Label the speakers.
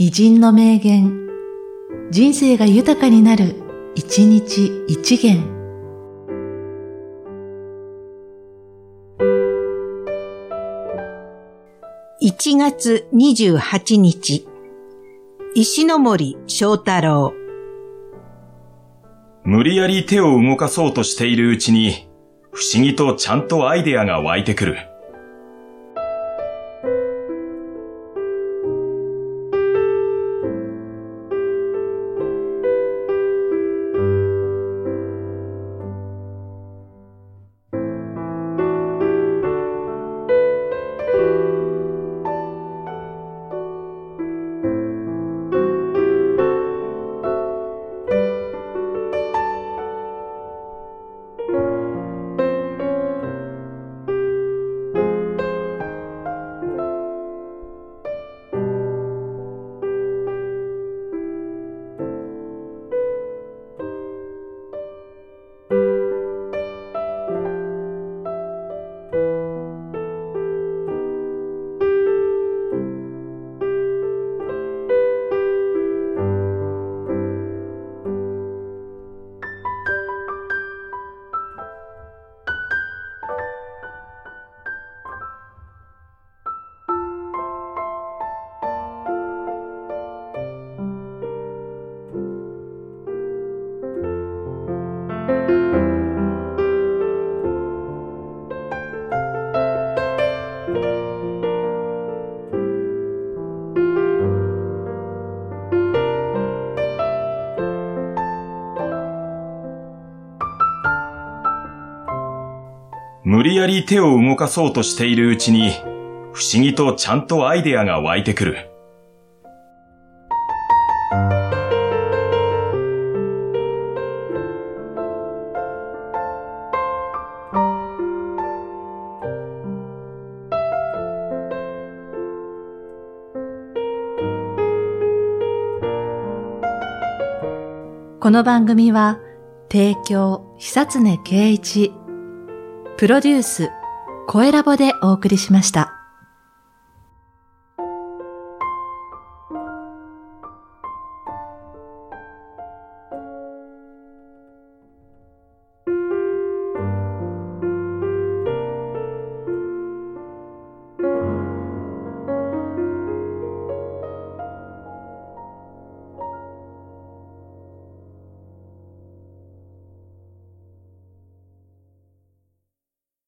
Speaker 1: 偉人の名言、人生が豊かになる、一日一元。
Speaker 2: 1月28日、石ノ森章太郎。
Speaker 3: 無理やり手を動かそうとしているうちに、不思議とちゃんとアイデアが湧いてくる。無理やり手を動かそうとしているうちに、不思議とちゃんとアイデアが湧いてくる。
Speaker 1: この番組は、提供、久常圭一、プロデュース、声ラボでお送りしました。